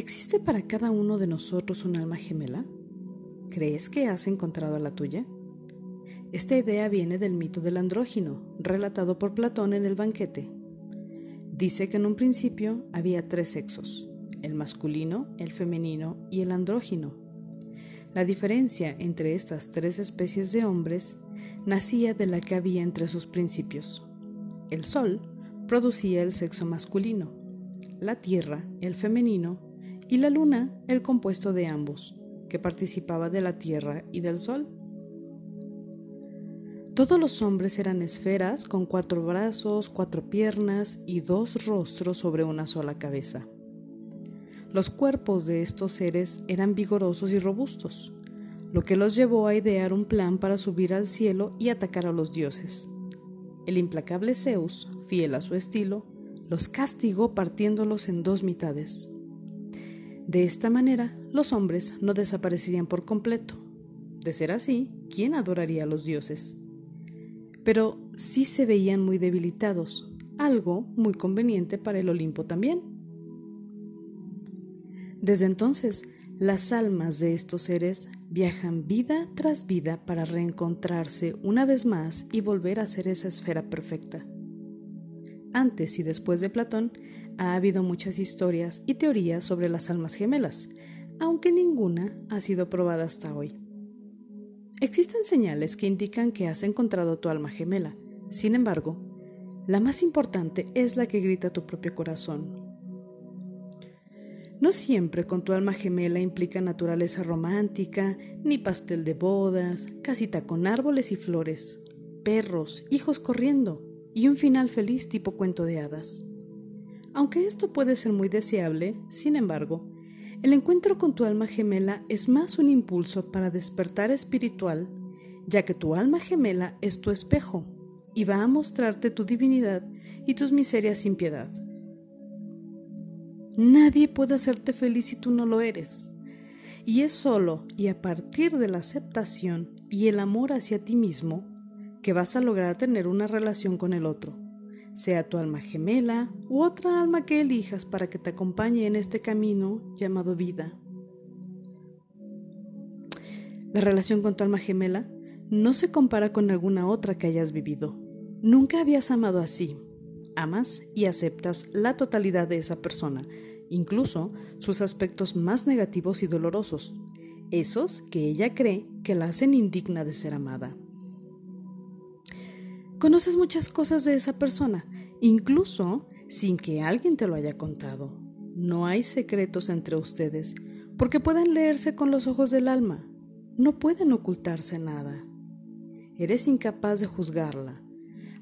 ¿Existe para cada uno de nosotros un alma gemela? ¿Crees que has encontrado a la tuya? Esta idea viene del mito del andrógino, relatado por Platón en el banquete. Dice que en un principio había tres sexos, el masculino, el femenino y el andrógino. La diferencia entre estas tres especies de hombres nacía de la que había entre sus principios. El Sol producía el sexo masculino, la Tierra el femenino y la Luna el compuesto de ambos, que participaba de la Tierra y del Sol. Todos los hombres eran esferas con cuatro brazos, cuatro piernas y dos rostros sobre una sola cabeza. Los cuerpos de estos seres eran vigorosos y robustos, lo que los llevó a idear un plan para subir al cielo y atacar a los dioses. El implacable Zeus, fiel a su estilo, los castigó partiéndolos en dos mitades. De esta manera, los hombres no desaparecerían por completo. De ser así, ¿quién adoraría a los dioses? Pero sí se veían muy debilitados, algo muy conveniente para el Olimpo también. Desde entonces, las almas de estos seres viajan vida tras vida para reencontrarse una vez más y volver a ser esa esfera perfecta. Antes y después de Platón, ha habido muchas historias y teorías sobre las almas gemelas, aunque ninguna ha sido probada hasta hoy. Existen señales que indican que has encontrado tu alma gemela. Sin embargo, la más importante es la que grita tu propio corazón. No siempre con tu alma gemela implica naturaleza romántica, ni pastel de bodas, casita con árboles y flores, perros, hijos corriendo y un final feliz tipo cuento de hadas. Aunque esto puede ser muy deseable, sin embargo, el encuentro con tu alma gemela es más un impulso para despertar espiritual, ya que tu alma gemela es tu espejo y va a mostrarte tu divinidad y tus miserias sin piedad. Nadie puede hacerte feliz si tú no lo eres. Y es solo y a partir de la aceptación y el amor hacia ti mismo que vas a lograr tener una relación con el otro sea tu alma gemela u otra alma que elijas para que te acompañe en este camino llamado vida. La relación con tu alma gemela no se compara con alguna otra que hayas vivido. Nunca habías amado así. Amas y aceptas la totalidad de esa persona, incluso sus aspectos más negativos y dolorosos, esos que ella cree que la hacen indigna de ser amada. Conoces muchas cosas de esa persona, incluso sin que alguien te lo haya contado. No hay secretos entre ustedes, porque pueden leerse con los ojos del alma. No pueden ocultarse nada. Eres incapaz de juzgarla.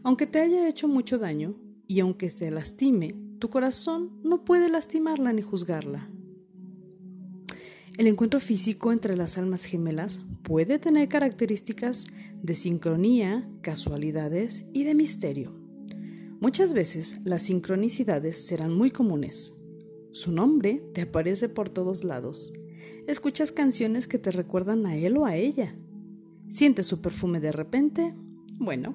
Aunque te haya hecho mucho daño y aunque se lastime, tu corazón no puede lastimarla ni juzgarla. El encuentro físico entre las almas gemelas puede tener características de sincronía, casualidades y de misterio. Muchas veces las sincronicidades serán muy comunes. Su nombre te aparece por todos lados. Escuchas canciones que te recuerdan a él o a ella. Sientes su perfume de repente. Bueno,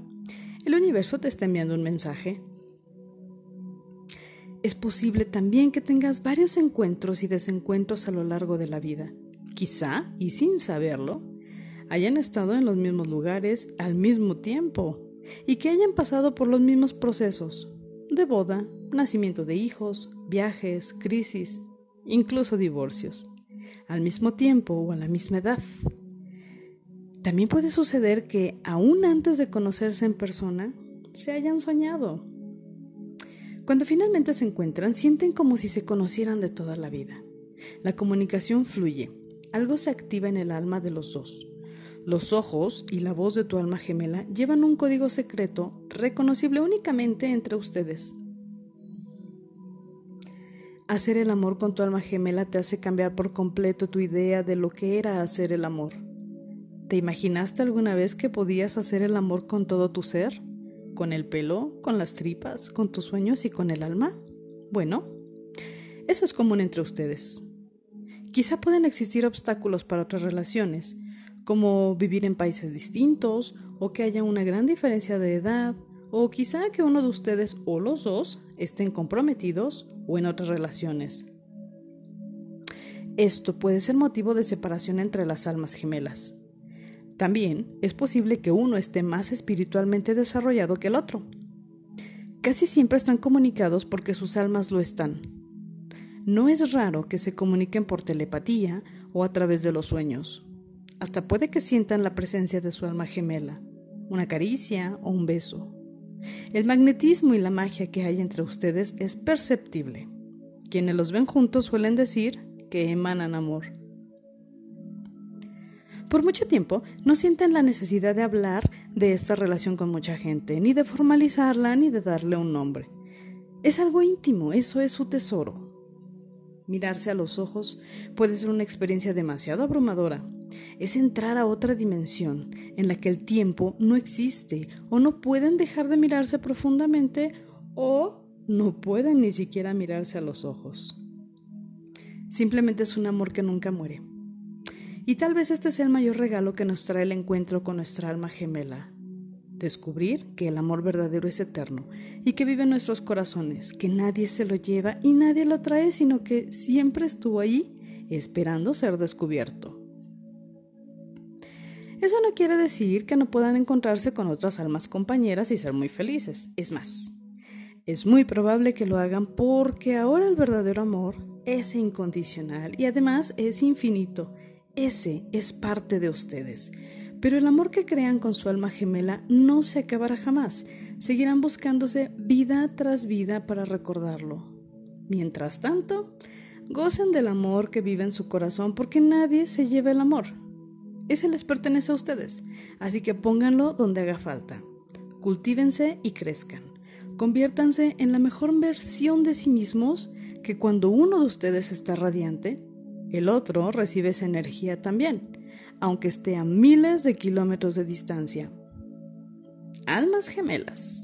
el universo te está enviando un mensaje. Es posible también que tengas varios encuentros y desencuentros a lo largo de la vida. Quizá, y sin saberlo, hayan estado en los mismos lugares al mismo tiempo y que hayan pasado por los mismos procesos de boda, nacimiento de hijos, viajes, crisis, incluso divorcios, al mismo tiempo o a la misma edad. También puede suceder que, aún antes de conocerse en persona, se hayan soñado. Cuando finalmente se encuentran, sienten como si se conocieran de toda la vida. La comunicación fluye, algo se activa en el alma de los dos. Los ojos y la voz de tu alma gemela llevan un código secreto reconocible únicamente entre ustedes. Hacer el amor con tu alma gemela te hace cambiar por completo tu idea de lo que era hacer el amor. ¿Te imaginaste alguna vez que podías hacer el amor con todo tu ser? ¿Con el pelo, con las tripas, con tus sueños y con el alma? Bueno, eso es común entre ustedes. Quizá pueden existir obstáculos para otras relaciones, como vivir en países distintos, o que haya una gran diferencia de edad, o quizá que uno de ustedes o los dos estén comprometidos o en otras relaciones. Esto puede ser motivo de separación entre las almas gemelas. También es posible que uno esté más espiritualmente desarrollado que el otro. Casi siempre están comunicados porque sus almas lo están. No es raro que se comuniquen por telepatía o a través de los sueños. Hasta puede que sientan la presencia de su alma gemela, una caricia o un beso. El magnetismo y la magia que hay entre ustedes es perceptible. Quienes los ven juntos suelen decir que emanan amor. Por mucho tiempo no sienten la necesidad de hablar de esta relación con mucha gente, ni de formalizarla, ni de darle un nombre. Es algo íntimo, eso es su tesoro. Mirarse a los ojos puede ser una experiencia demasiado abrumadora. Es entrar a otra dimensión en la que el tiempo no existe o no pueden dejar de mirarse profundamente o no pueden ni siquiera mirarse a los ojos. Simplemente es un amor que nunca muere. Y tal vez este sea el mayor regalo que nos trae el encuentro con nuestra alma gemela. Descubrir que el amor verdadero es eterno y que vive en nuestros corazones, que nadie se lo lleva y nadie lo trae, sino que siempre estuvo ahí esperando ser descubierto. Eso no quiere decir que no puedan encontrarse con otras almas compañeras y ser muy felices. Es más, es muy probable que lo hagan porque ahora el verdadero amor es incondicional y además es infinito ese es parte de ustedes. Pero el amor que crean con su alma gemela no se acabará jamás. Seguirán buscándose vida tras vida para recordarlo. Mientras tanto, gocen del amor que vive en su corazón porque nadie se lleva el amor. Ese les pertenece a ustedes, así que pónganlo donde haga falta. Cultívense y crezcan. Conviértanse en la mejor versión de sí mismos que cuando uno de ustedes está radiante, el otro recibe esa energía también, aunque esté a miles de kilómetros de distancia. Almas gemelas.